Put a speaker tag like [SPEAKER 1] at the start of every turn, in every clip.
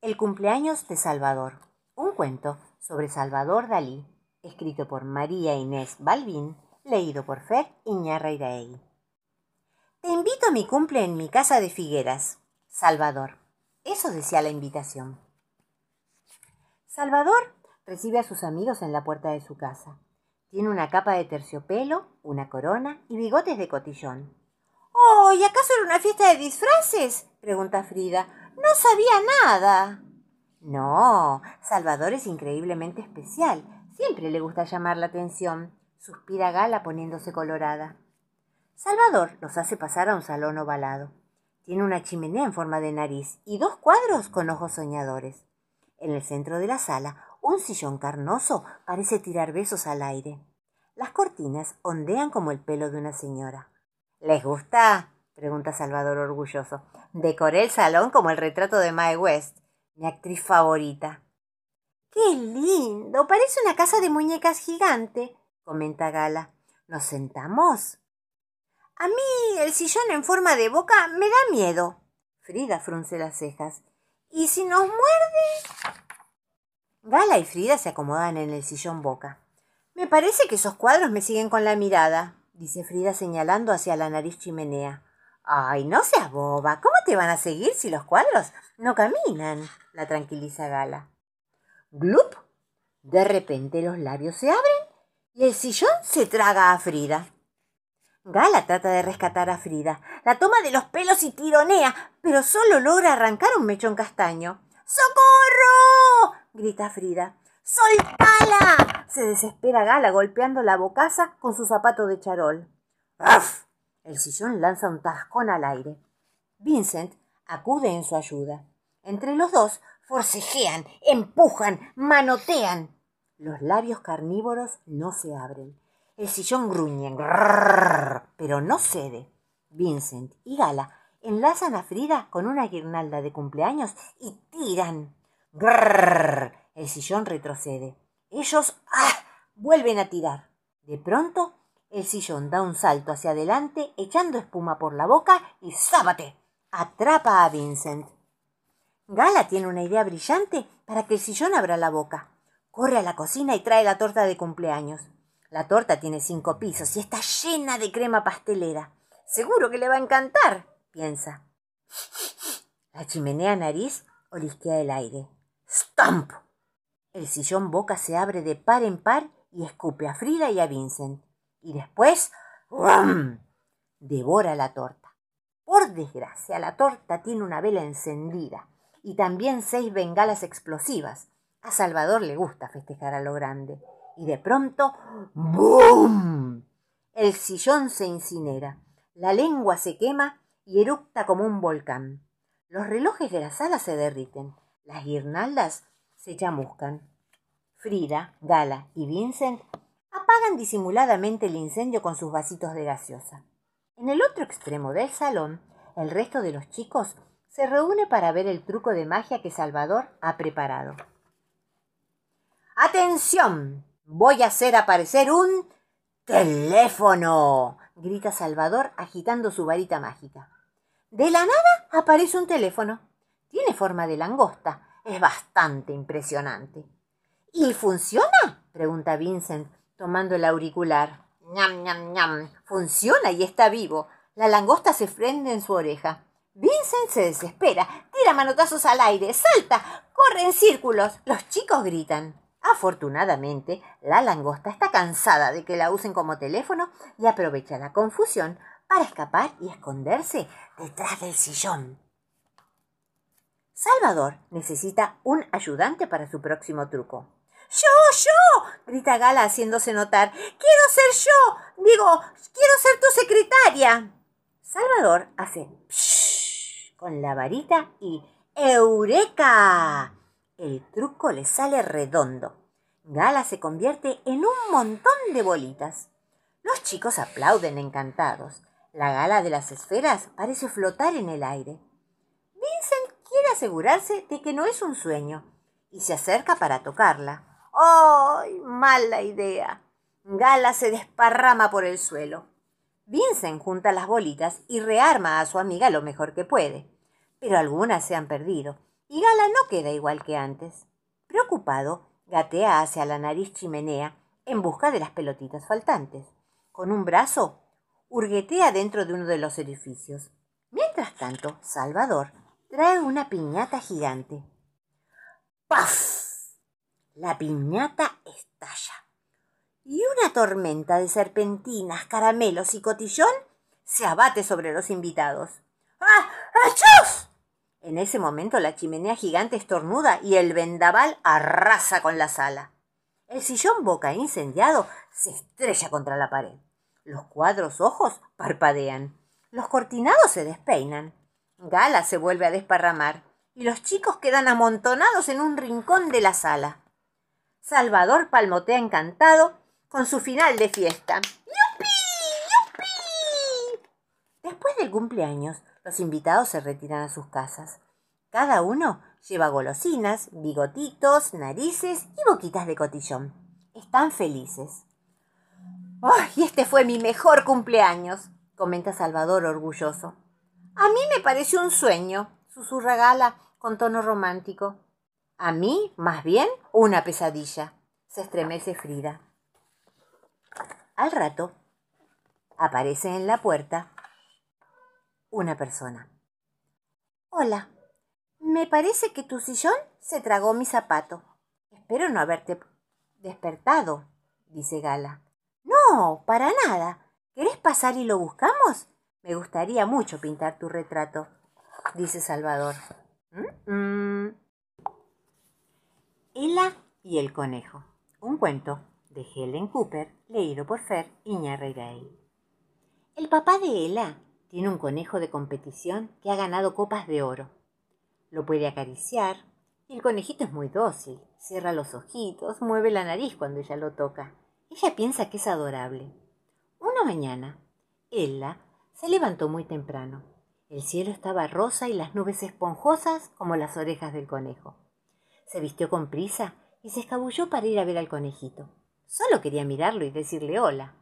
[SPEAKER 1] El cumpleaños de Salvador. Un cuento sobre Salvador Dalí, escrito por María Inés Balbín, leído por Fer Iñarreiraegui. Te invito a mi cumple en mi casa de Figueras. Salvador. Eso decía la invitación. Salvador recibe a sus amigos en la puerta de su casa. Tiene una capa de terciopelo, una corona y bigotes de cotillón.
[SPEAKER 2] ¡Oh! ¿Y acaso era una fiesta de disfraces? pregunta Frida. No sabía nada.
[SPEAKER 1] No, Salvador es increíblemente especial. Siempre le gusta llamar la atención, suspira Gala poniéndose colorada. Salvador los hace pasar a un salón ovalado. Tiene una chimenea en forma de nariz y dos cuadros con ojos soñadores. En el centro de la sala, un sillón carnoso parece tirar besos al aire. Las cortinas ondean como el pelo de una señora. ¿Les gusta? Pregunta Salvador orgulloso. Decoré el salón como el retrato de Mae West, mi actriz favorita.
[SPEAKER 2] ¡Qué lindo! Parece una casa de muñecas gigante, comenta Gala.
[SPEAKER 1] ¿Nos sentamos?
[SPEAKER 2] A mí el sillón en forma de boca me da miedo.
[SPEAKER 1] Frida frunce las cejas.
[SPEAKER 2] ¿Y si nos muerde?
[SPEAKER 1] Gala y Frida se acomodan en el sillón boca.
[SPEAKER 2] Me parece que esos cuadros me siguen con la mirada,
[SPEAKER 1] dice Frida señalando hacia la nariz chimenea. Ay, no seas boba. ¿Cómo te van a seguir si los cuadros no caminan? la tranquiliza Gala. ¡Glup! De repente los labios se abren y el sillón se traga a Frida. Gala trata de rescatar a Frida. La toma de los pelos y tironea, pero solo logra arrancar un mechón castaño.
[SPEAKER 2] ¡Socorro!
[SPEAKER 1] grita Frida.
[SPEAKER 2] ¡Soltala!
[SPEAKER 1] se desespera Gala golpeando la bocaza con su zapato de charol. El sillón lanza un tascón al aire. Vincent acude en su ayuda. Entre los dos forcejean, empujan, manotean. Los labios carnívoros no se abren. El sillón gruñe, pero no cede. Vincent y Gala enlazan a Frida con una guirnalda de cumpleaños y tiran. El sillón retrocede. Ellos ¡ah! vuelven a tirar. De pronto el sillón da un salto hacia adelante, echando espuma por la boca y ¡sábate! Atrapa a Vincent. Gala tiene una idea brillante para que el sillón abra la boca. Corre a la cocina y trae la torta de cumpleaños. La torta tiene cinco pisos y está llena de crema pastelera. Seguro que le va a encantar, piensa. La chimenea nariz olisquea el aire. ¡Stamp! El sillón boca se abre de par en par y escupe a Frida y a Vincent y después ¡rum! devora la torta. Por desgracia, la torta tiene una vela encendida y también seis bengalas explosivas. A Salvador le gusta festejar a lo grande. Y de pronto ¡boom! El sillón se incinera, la lengua se quema y eructa como un volcán. Los relojes de la sala se derriten, las guirnaldas se chamuscan. Frida, Gala y Vincent apagan disimuladamente el incendio con sus vasitos de gaseosa. En el otro extremo del salón, el resto de los chicos se reúne para ver el truco de magia que Salvador ha preparado. ¡Atención! Voy a hacer aparecer un teléfono, grita Salvador agitando su varita mágica. De la nada aparece un teléfono. Tiene forma de langosta. Es bastante impresionante. ¿Y funciona? pregunta Vincent, tomando el auricular. ñam, ñam, ñam. Funciona y está vivo. La langosta se prende en su oreja. Vincent se desespera, tira manotazos al aire, salta, corre en círculos. Los chicos gritan. Afortunadamente, la langosta está cansada de que la usen como teléfono y aprovecha la confusión para escapar y esconderse detrás del sillón. Salvador necesita un ayudante para su próximo truco.
[SPEAKER 2] ¡Yo, yo! grita Gala haciéndose notar. ¡Quiero ser yo! Digo, quiero ser tu secretaria.
[SPEAKER 1] Salvador hace con la varita y ¡Eureka! El truco le sale redondo. Gala se convierte en un montón de bolitas. Los chicos aplauden encantados. La gala de las esferas parece flotar en el aire. Vincent quiere asegurarse de que no es un sueño y se acerca para tocarla. ¡Ay! mala idea. Gala se desparrama por el suelo. Vincent junta las bolitas y rearma a su amiga lo mejor que puede. Pero algunas se han perdido y Gala no queda igual que antes. Preocupado, gatea hacia la nariz chimenea en busca de las pelotitas faltantes. Con un brazo, hurguetea dentro de uno de los edificios. Mientras tanto, Salvador trae una piñata gigante. ¡Paf! La piñata estalla. Y una tormenta de serpentinas, caramelos y cotillón se abate sobre los invitados. ¡Ah! ¡Achus! En ese momento la chimenea gigante estornuda y el vendaval arrasa con la sala. El sillón boca incendiado se estrella contra la pared. Los cuadros ojos parpadean. Los cortinados se despeinan. Gala se vuelve a desparramar y los chicos quedan amontonados en un rincón de la sala. Salvador palmotea encantado con su final de fiesta. ¡Yupi! ¡Yupi! Después del cumpleaños, los invitados se retiran a sus casas. Cada uno lleva golosinas, bigotitos, narices y boquitas de cotillón. Están felices. ¡Ay, este fue mi mejor cumpleaños! comenta Salvador orgulloso. A mí me pareció un sueño, susurra Gala con tono romántico. A mí, más bien, una pesadilla, se estremece Frida. Al rato, aparece en la puerta una persona. Hola, me parece que tu sillón se tragó mi zapato. Espero no haberte despertado, dice Gala. No, para nada. ¿Querés pasar y lo buscamos? Me gustaría mucho pintar tu retrato, dice Salvador. Ella y el conejo. Un cuento de Helen Cooper, leído por Fer Iñarreiraey. El papá de Ella tiene un conejo de competición que ha ganado copas de oro. Lo puede acariciar y el conejito es muy dócil. Cierra los ojitos, mueve la nariz cuando ella lo toca. Ella piensa que es adorable. Una mañana, Ella se levantó muy temprano. El cielo estaba rosa y las nubes esponjosas como las orejas del conejo. Se vistió con prisa y se escabulló para ir a ver al conejito. Solo quería mirarlo y decirle hola.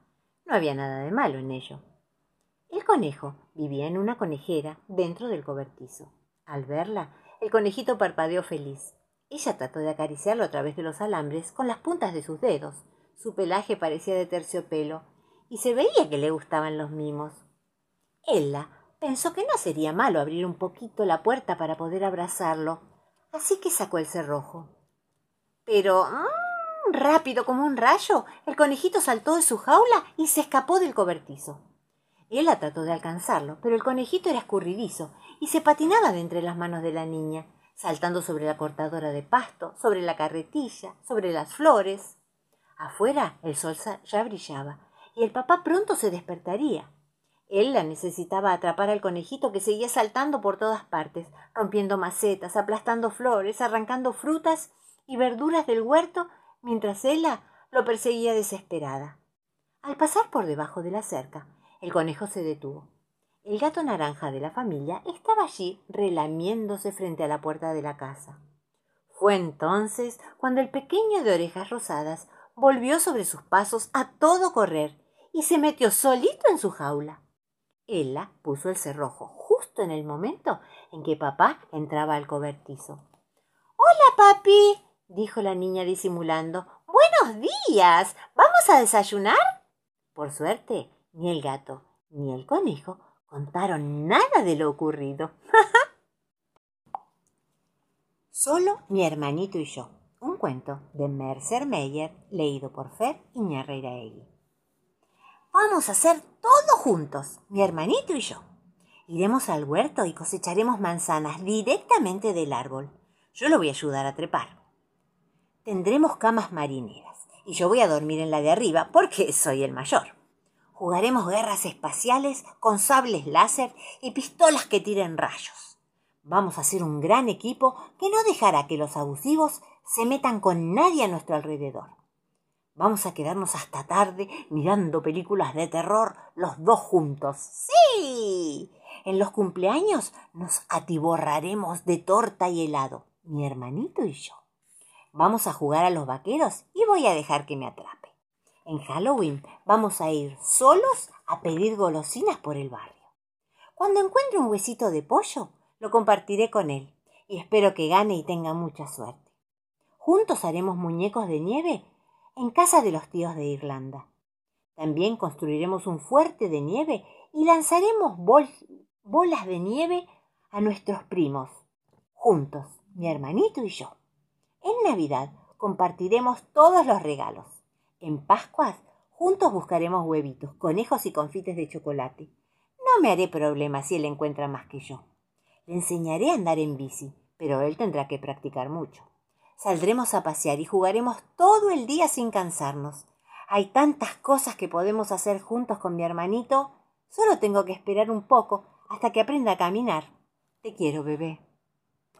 [SPEAKER 1] No había nada de malo en ello. El conejo vivía en una conejera dentro del cobertizo. Al verla, el conejito parpadeó feliz. Ella trató de acariciarlo a través de los alambres con las puntas de sus dedos. Su pelaje parecía de terciopelo y se veía que le gustaban los mimos. Ella pensó que no sería malo abrir un poquito la puerta para poder abrazarlo, así que sacó el cerrojo. Pero mmm, rápido como un rayo, el conejito saltó de su jaula y se escapó del cobertizo. Ella trató de alcanzarlo, pero el conejito era escurridizo y se patinaba de entre las manos de la niña, saltando sobre la cortadora de pasto, sobre la carretilla, sobre las flores. Afuera el sol ya brillaba y el papá pronto se despertaría. Él la necesitaba atrapar al conejito que seguía saltando por todas partes, rompiendo macetas, aplastando flores, arrancando frutas y verduras del huerto, mientras ella lo perseguía desesperada. Al pasar por debajo de la cerca, el conejo se detuvo. El gato naranja de la familia estaba allí relamiéndose frente a la puerta de la casa. Fue entonces cuando el pequeño de orejas rosadas volvió sobre sus pasos a todo correr y se metió solito en su jaula. Ella puso el cerrojo justo en el momento en que papá entraba al cobertizo. Hola, papi, dijo la niña disimulando. Buenos días. ¿Vamos a desayunar? Por suerte, ni el gato ni el conejo contaron nada de lo ocurrido. Solo mi hermanito y yo. Un cuento de Mercer Meyer, leído por Fer Iñarreiraegui. Vamos a hacer todo juntos, mi hermanito y yo. Iremos al huerto y cosecharemos manzanas directamente del árbol. Yo lo voy a ayudar a trepar. Tendremos camas marineras y yo voy a dormir en la de arriba porque soy el mayor. Jugaremos guerras espaciales con sables láser y pistolas que tiren rayos. Vamos a ser un gran equipo que no dejará que los abusivos se metan con nadie a nuestro alrededor. Vamos a quedarnos hasta tarde mirando películas de terror los dos juntos. ¡Sí! En los cumpleaños nos atiborraremos de torta y helado, mi hermanito y yo. Vamos a jugar a los vaqueros y voy a dejar que me atrape. En Halloween vamos a ir solos a pedir golosinas por el barrio. Cuando encuentre un huesito de pollo, lo compartiré con él y espero que gane y tenga mucha suerte. Juntos haremos muñecos de nieve en casa de los tíos de Irlanda. También construiremos un fuerte de nieve y lanzaremos bolas de nieve a nuestros primos, juntos, mi hermanito y yo. En Navidad compartiremos todos los regalos. En Pascuas, juntos buscaremos huevitos, conejos y confites de chocolate. No me haré problema si él encuentra más que yo. Le enseñaré a andar en bici, pero él tendrá que practicar mucho. Saldremos a pasear y jugaremos todo el día sin cansarnos. Hay tantas cosas que podemos hacer juntos con mi hermanito. Solo tengo que esperar un poco hasta que aprenda a caminar. Te quiero, bebé.